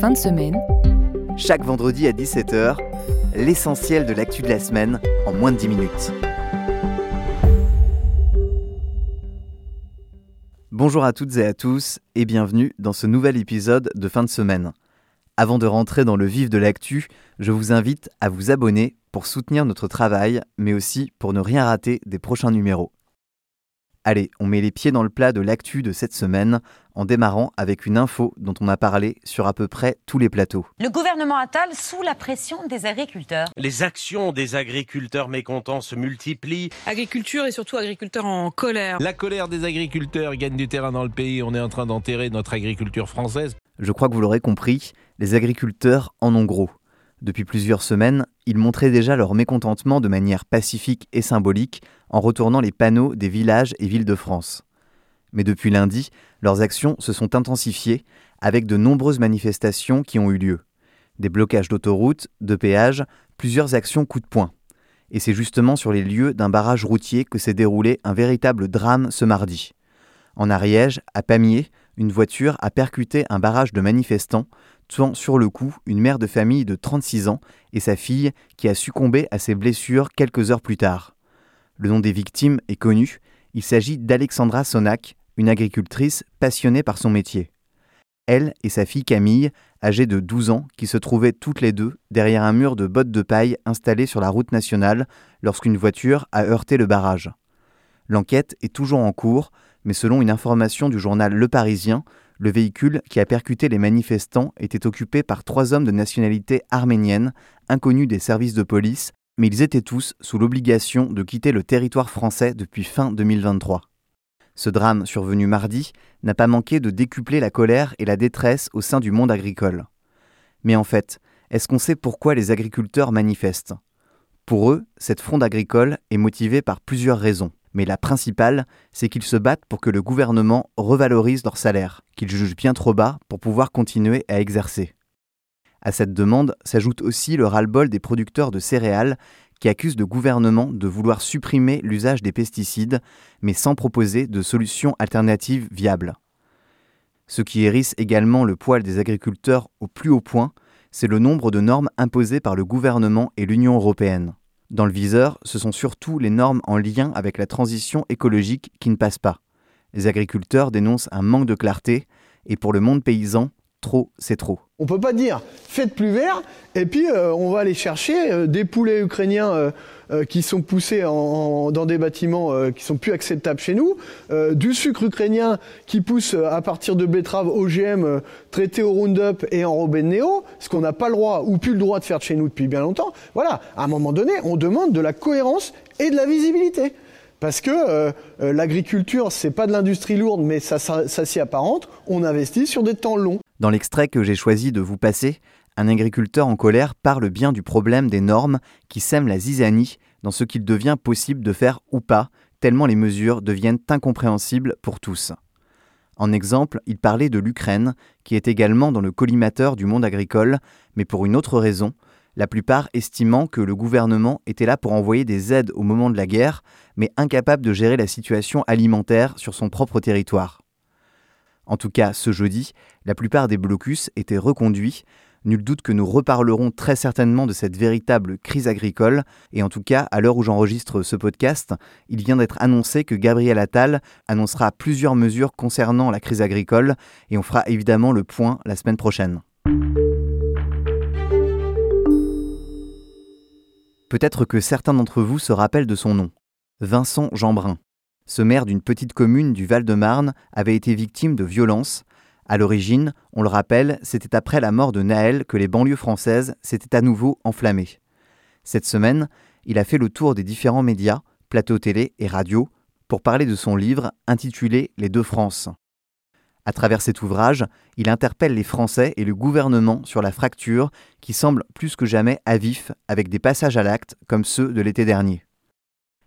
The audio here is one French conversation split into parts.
Fin de semaine. Chaque vendredi à 17h, l'essentiel de l'actu de la semaine en moins de 10 minutes. Bonjour à toutes et à tous et bienvenue dans ce nouvel épisode de fin de semaine. Avant de rentrer dans le vif de l'actu, je vous invite à vous abonner pour soutenir notre travail, mais aussi pour ne rien rater des prochains numéros. Allez, on met les pieds dans le plat de l'actu de cette semaine en démarrant avec une info dont on a parlé sur à peu près tous les plateaux. Le gouvernement Attal sous la pression des agriculteurs. Les actions des agriculteurs mécontents se multiplient. Agriculture et surtout agriculteurs en colère. La colère des agriculteurs gagne du terrain dans le pays. On est en train d'enterrer notre agriculture française. Je crois que vous l'aurez compris, les agriculteurs en ont gros. Depuis plusieurs semaines, ils montraient déjà leur mécontentement de manière pacifique et symbolique en retournant les panneaux des villages et villes de France. Mais depuis lundi, leurs actions se sont intensifiées avec de nombreuses manifestations qui ont eu lieu. Des blocages d'autoroutes, de péages, plusieurs actions coup de poing. Et c'est justement sur les lieux d'un barrage routier que s'est déroulé un véritable drame ce mardi. En Ariège, à Pamiers, une voiture a percuté un barrage de manifestants, tuant sur le coup une mère de famille de 36 ans et sa fille qui a succombé à ses blessures quelques heures plus tard. Le nom des victimes est connu, il s'agit d'Alexandra Sonac, une agricultrice passionnée par son métier. Elle et sa fille Camille, âgée de 12 ans, qui se trouvaient toutes les deux derrière un mur de bottes de paille installé sur la route nationale lorsqu'une voiture a heurté le barrage. L'enquête est toujours en cours, mais selon une information du journal Le Parisien, le véhicule qui a percuté les manifestants était occupé par trois hommes de nationalité arménienne, inconnus des services de police, mais ils étaient tous sous l'obligation de quitter le territoire français depuis fin 2023. Ce drame survenu mardi n'a pas manqué de décupler la colère et la détresse au sein du monde agricole. Mais en fait, est-ce qu'on sait pourquoi les agriculteurs manifestent? Pour eux, cette fronde agricole est motivée par plusieurs raisons mais la principale, c'est qu'ils se battent pour que le gouvernement revalorise leur salaire, qu'ils jugent bien trop bas pour pouvoir continuer à exercer. À cette demande s'ajoute aussi le ras-le-bol des producteurs de céréales qui accusent le gouvernement de vouloir supprimer l'usage des pesticides, mais sans proposer de solutions alternatives viables. Ce qui hérisse également le poil des agriculteurs au plus haut point, c'est le nombre de normes imposées par le gouvernement et l'Union européenne. Dans le viseur, ce sont surtout les normes en lien avec la transition écologique qui ne passent pas. Les agriculteurs dénoncent un manque de clarté, et pour le monde paysan, trop, c'est trop. On peut pas dire faites plus vert et puis euh, on va aller chercher euh, des poulets ukrainiens euh, qui sont poussés dans des bâtiments qui sont plus acceptables chez nous, du sucre ukrainien qui pousse à partir de betteraves OGM traités au Roundup et enrobés de néo, ce qu'on n'a pas le droit ou plus le droit de faire chez nous depuis bien longtemps. Voilà, à un moment donné, on demande de la cohérence et de la visibilité. Parce que euh, l'agriculture, c'est pas de l'industrie lourde, mais ça, ça, ça s'y apparente. On investit sur des temps longs. Dans l'extrait que j'ai choisi de vous passer, un agriculteur en colère parle bien du problème des normes qui sèment la zizanie dans ce qu'il devient possible de faire ou pas, tellement les mesures deviennent incompréhensibles pour tous. En exemple, il parlait de l'Ukraine, qui est également dans le collimateur du monde agricole, mais pour une autre raison, la plupart estimant que le gouvernement était là pour envoyer des aides au moment de la guerre, mais incapable de gérer la situation alimentaire sur son propre territoire. En tout cas, ce jeudi, la plupart des blocus étaient reconduits. Nul doute que nous reparlerons très certainement de cette véritable crise agricole, et en tout cas, à l'heure où j'enregistre ce podcast, il vient d'être annoncé que Gabriel Attal annoncera plusieurs mesures concernant la crise agricole, et on fera évidemment le point la semaine prochaine. Peut-être que certains d'entre vous se rappellent de son nom, Vincent Jeanbrun. Ce maire d'une petite commune du Val-de-Marne avait été victime de violences. À l'origine, on le rappelle, c'était après la mort de Naël que les banlieues françaises s'étaient à nouveau enflammées. Cette semaine, il a fait le tour des différents médias, plateaux télé et radio, pour parler de son livre intitulé Les deux France. À travers cet ouvrage, il interpelle les Français et le gouvernement sur la fracture qui semble plus que jamais à vif avec des passages à l'acte comme ceux de l'été dernier.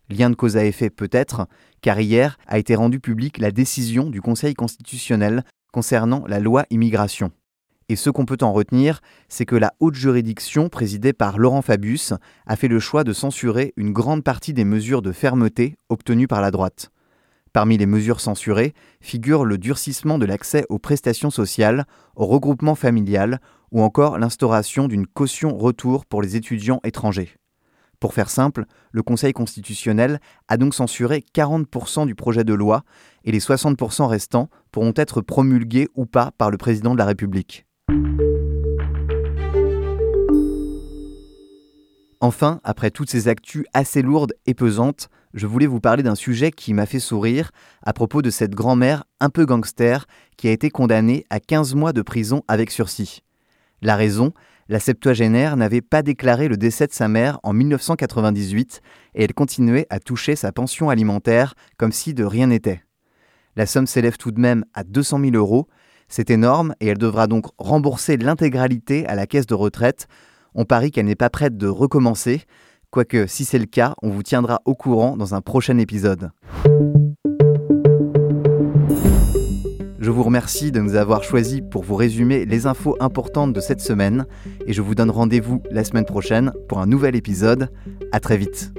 Lien de cause à effet peut-être, car hier a été rendue publique la décision du Conseil constitutionnel concernant la loi immigration. Et ce qu'on peut en retenir, c'est que la haute juridiction, présidée par Laurent Fabius, a fait le choix de censurer une grande partie des mesures de fermeté obtenues par la droite. Parmi les mesures censurées figure le durcissement de l'accès aux prestations sociales, au regroupement familial ou encore l'instauration d'une caution retour pour les étudiants étrangers. Pour faire simple, le Conseil constitutionnel a donc censuré 40% du projet de loi et les 60% restants pourront être promulgués ou pas par le président de la République. Enfin, après toutes ces actus assez lourdes et pesantes, je voulais vous parler d'un sujet qui m'a fait sourire à propos de cette grand-mère un peu gangster qui a été condamnée à 15 mois de prison avec sursis. La raison, la septuagénaire n'avait pas déclaré le décès de sa mère en 1998 et elle continuait à toucher sa pension alimentaire comme si de rien n'était. La somme s'élève tout de même à 200 000 euros, c'est énorme et elle devra donc rembourser l'intégralité à la caisse de retraite. On parie qu'elle n'est pas prête de recommencer, quoique si c'est le cas, on vous tiendra au courant dans un prochain épisode. Je vous remercie de nous avoir choisis pour vous résumer les infos importantes de cette semaine et je vous donne rendez-vous la semaine prochaine pour un nouvel épisode. À très vite.